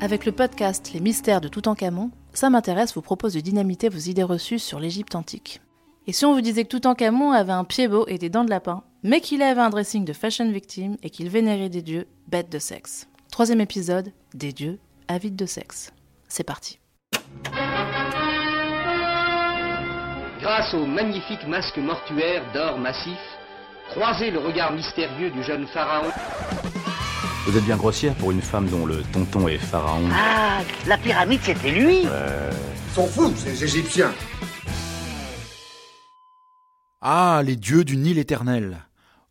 Avec le podcast Les mystères de Toutankhamon, ça m'intéresse vous propose de dynamiter vos idées reçues sur l'Égypte antique. Et si on vous disait que Toutankhamon avait un pied beau et des dents de lapin, mais qu'il avait un dressing de fashion victime et qu'il vénérait des dieux bêtes de sexe Troisième épisode, des dieux avides de sexe. C'est parti. Grâce au magnifique masque mortuaire d'or massif, croisez le regard mystérieux du jeune pharaon. Vous êtes bien grossière pour une femme dont le tonton est pharaon. Ah, la pyramide, c'était lui Ils sont fous, ces Égyptiens. Ah, les dieux du Nil éternel.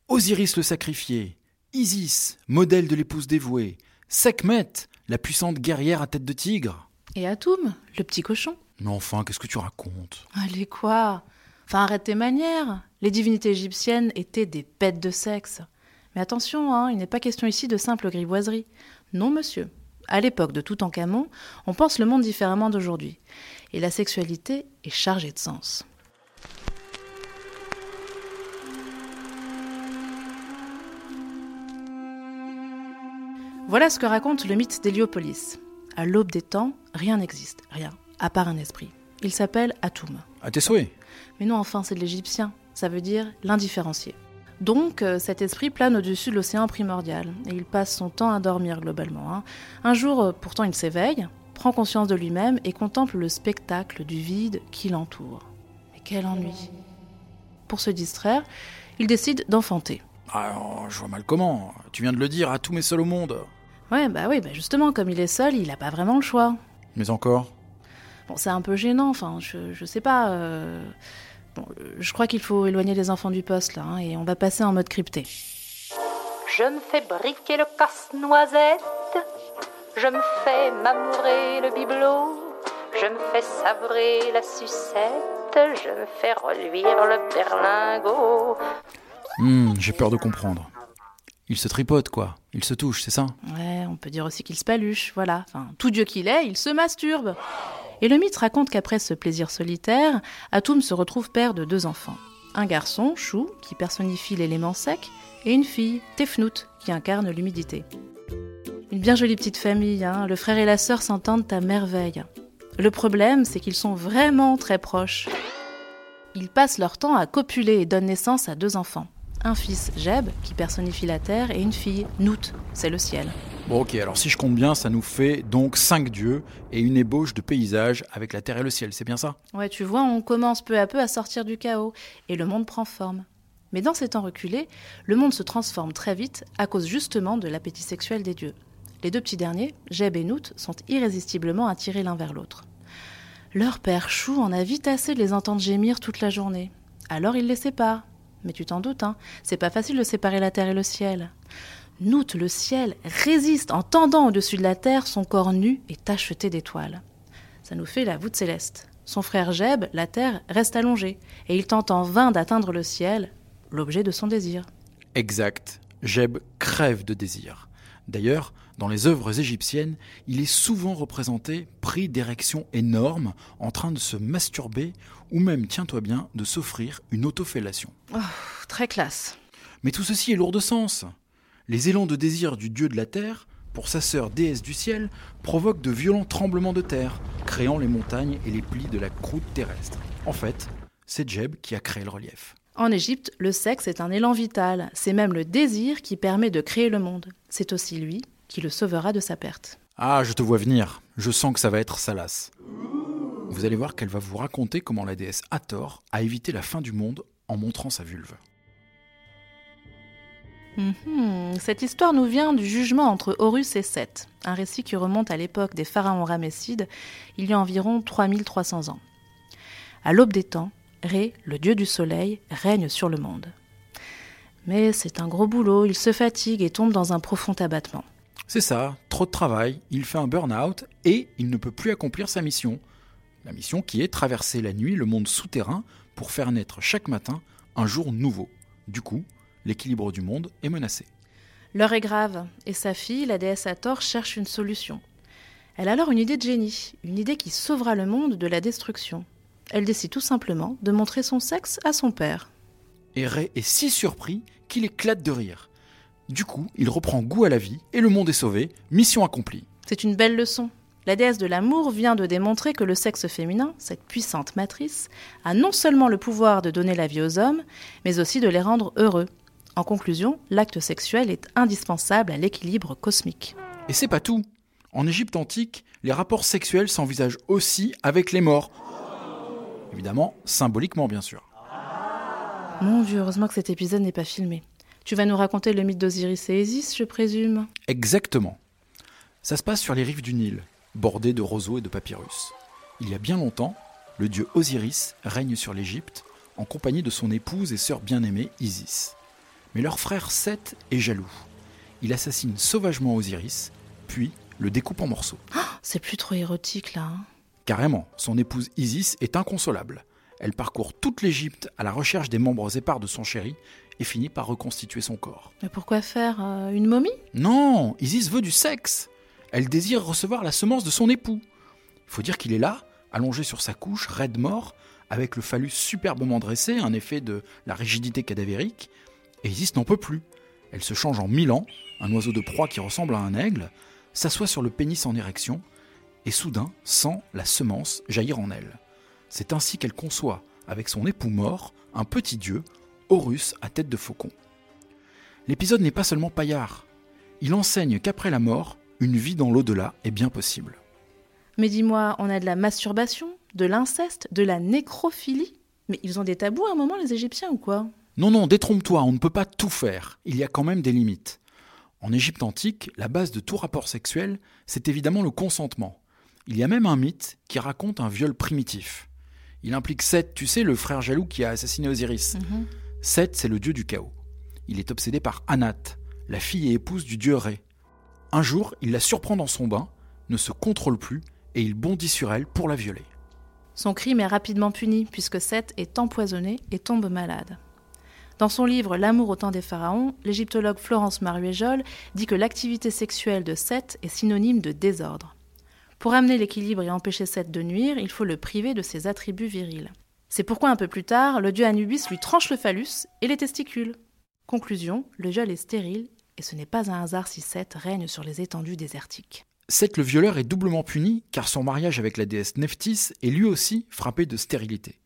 Osiris le sacrifié, Isis, modèle de l'épouse dévouée, Sekhmet, la puissante guerrière à tête de tigre. Et Atum, le petit cochon Mais enfin, qu'est-ce que tu racontes? Allez quoi? Enfin arrête tes manières. Les divinités égyptiennes étaient des bêtes de sexe. Mais attention, hein, il n'est pas question ici de simple grivoiserie. Non monsieur. À l'époque de Toutankhamon, on pense le monde différemment d'aujourd'hui. Et la sexualité est chargée de sens. Voilà ce que raconte le mythe d'Héliopolis. À l'aube des temps, rien n'existe, rien, à part un esprit. Il s'appelle Atum. À tes souhaits Mais non, enfin, c'est de l'égyptien. Ça veut dire l'indifférencié. Donc, euh, cet esprit plane au-dessus de l'océan primordial, et il passe son temps à dormir globalement. hein. Un jour, euh, pourtant, il s'éveille, prend conscience de lui-même et contemple le spectacle du vide qui l'entoure. Mais quel ennui Pour se distraire, il décide d'enfanter. Alors, je vois mal comment. Tu viens de le dire, à tous mes seuls au monde. Ouais, bah oui, bah justement, comme il est seul, il n'a pas vraiment le choix. Mais encore? Bon, c'est un peu gênant, enfin, je, je sais pas. euh, Bon, euh, je crois qu'il faut éloigner les enfants du poste, là, hein, et on va passer en mode crypté. Je me fais briquer le casse-noisette, je me fais m'amourer le bibelot, je me fais savrer la sucette, je me fais reluire le berlingot. Hmm, j'ai peur de comprendre. Il se tripote, quoi. Il se touche, c'est ça? Ouais, on peut dire aussi qu'il se paluche, voilà. Enfin, tout dieu qu'il est, il se masturbe. Et le mythe raconte qu'après ce plaisir solitaire, Atum se retrouve père de deux enfants. Un garçon, Chou, qui personnifie l'élément sec, et une fille, Tefnout, qui incarne l'humidité. Une bien jolie petite famille, hein. le frère et la sœur s'entendent à merveille. Le problème, c'est qu'ils sont vraiment très proches. Ils passent leur temps à copuler et donnent naissance à deux enfants. Un fils, Jeb, qui personnifie la terre, et une fille, Nout, c'est le ciel. Ok, alors si je compte bien, ça nous fait donc cinq dieux et une ébauche de paysage avec la terre et le ciel, c'est bien ça? Ouais, tu vois, on commence peu à peu à sortir du chaos, et le monde prend forme. Mais dans ces temps reculés, le monde se transforme très vite à cause justement de l'appétit sexuel des dieux. Les deux petits derniers, Jeb et Nout, sont irrésistiblement attirés l'un vers l'autre. Leur père Chou en a vite assez de les entendre gémir toute la journée. Alors il les sépare. Mais tu t'en doutes, hein, c'est pas facile de séparer la terre et le ciel. Nout, le ciel, résiste en tendant au-dessus de la terre son corps nu et tacheté d'étoiles. Ça nous fait la voûte céleste. Son frère Jeb, la terre, reste allongée, et il tente en vain d'atteindre le ciel, l'objet de son désir. Exact. Jeb crève de désir. D'ailleurs, dans les œuvres égyptiennes, il est souvent représenté pris d'érections énormes, en train de se masturber, ou même, tiens-toi bien, de s'offrir une autofellation. Très classe. Mais tout ceci est lourd de sens. Les élans de désir du dieu de la terre, pour sa sœur déesse du ciel, provoquent de violents tremblements de terre, créant les montagnes et les plis de la croûte terrestre. En fait, c'est Jeb qui a créé le relief. En Égypte, le sexe est un élan vital, c'est même le désir qui permet de créer le monde. C'est aussi lui qui le sauvera de sa perte. Ah, je te vois venir. Je sens que ça va être salace. Vous allez voir qu'elle va vous raconter comment la déesse Hathor a évité la fin du monde en montrant sa vulve. Mhm, Cette histoire nous vient du jugement entre Horus et Seth, un récit qui remonte à l'époque des pharaons ramessides, il y a environ 3300 ans. À l'aube des temps, Ré, le dieu du soleil, règne sur le monde. Mais c'est un gros boulot, il se fatigue et tombe dans un profond abattement. C'est ça, trop de travail, il fait un burn-out et il ne peut plus accomplir sa mission. La mission qui est traverser la nuit le monde souterrain pour faire naître chaque matin un jour nouveau. Du coup, l'équilibre du monde est menacé. L'heure est grave, et sa fille, la déesse Hathor, cherche une solution. Elle a alors une idée de génie, une idée qui sauvera le monde de la destruction. Elle décide tout simplement de montrer son sexe à son père. Et Ray est si surpris qu'il éclate de rire. Du coup, il reprend goût à la vie et le monde est sauvé, mission accomplie. C'est une belle leçon. La déesse de l'amour vient de démontrer que le sexe féminin, cette puissante matrice, a non seulement le pouvoir de donner la vie aux hommes, mais aussi de les rendre heureux. En conclusion, l'acte sexuel est indispensable à l'équilibre cosmique. Et c'est pas tout. En Égypte antique, les rapports sexuels s'envisagent aussi avec les morts. Évidemment, symboliquement bien sûr. Mon Dieu, heureusement que cet épisode n'est pas filmé. Tu vas nous raconter le mythe d'Osiris et Isis, je présume? Exactement. Ça se passe sur les rives du Nil, bordées de roseaux et de papyrus. Il y a bien longtemps, le dieu Osiris règne sur l'Égypte en compagnie de son épouse et sœur bien-aimée Isis. Mais leur frère Seth est jaloux. Il assassine sauvagement Osiris, puis le découpe en morceaux. C'est plus trop érotique là. hein. Carrément, son épouse Isis est inconsolable. Elle parcourt toute l'Égypte à la recherche des membres épars de son chéri et finit par reconstituer son corps. Mais pourquoi faire euh, Une momie? Non, Isis veut du sexe. Elle désire recevoir la semence de son époux. Il faut dire qu'il est là, allongé sur sa couche, raide mort, avec le phallus superbement dressé, un effet de la rigidité cadavérique. Isis n'en peut plus. Elle se change en Milan, un oiseau de proie qui ressemble à un aigle, s'assoit sur le pénis en érection, et soudain sent la semence jaillir en elle. C'est ainsi qu'elle conçoit, avec son époux mort, un petit dieu, Horus à tête de faucon. L'épisode n'est pas seulement paillard. Il enseigne qu'après la mort, une vie dans l'au-delà est bien possible. Mais dis-moi, on a de la masturbation, de l'inceste, de la nécrophilie? Mais ils ont des tabous à un moment, les Égyptiens, ou quoi? Non, non, détrompe-toi, on ne peut pas tout faire. Il y a quand même des limites. En Égypte antique, la base de tout rapport sexuel, c'est évidemment le consentement. Il y a même un mythe qui raconte un viol primitif. Il implique Seth, tu sais, le frère jaloux qui a assassiné Osiris. Seth, c'est le dieu du chaos. Il est obsédé par Anat, la fille et épouse du dieu Ré. Un jour, il la surprend dans son bain, ne se contrôle plus et il bondit sur elle pour la violer. Son crime est rapidement puni, puisque Seth est empoisonné et tombe malade. Dans son livre L'amour au temps des pharaons, l'égyptologue Florence Maruéjol dit que l'activité sexuelle de Seth est synonyme de désordre. Pour amener l'équilibre et empêcher Seth de nuire, il faut le priver de ses attributs virils. C'est pourquoi un peu plus tard, le dieu Anubis lui tranche le phallus et les testicules. Conclusion, le viol est stérile et ce n'est pas un hasard si Seth règne sur les étendues désertiques. Seth le violeur est doublement puni car son mariage avec la déesse Nephthys est lui aussi frappé de stérilité.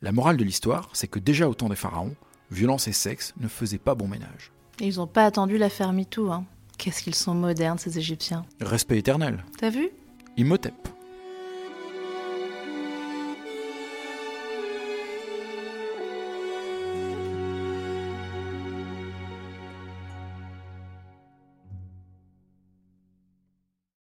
La morale de l'histoire, c'est que déjà au temps des pharaons, violence et sexe ne faisaient pas bon ménage. Et ils n'ont pas attendu l'affaire MeToo, hein. Qu'est-ce qu'ils sont modernes, ces Égyptiens. Respect éternel. T'as vu? Imhotep.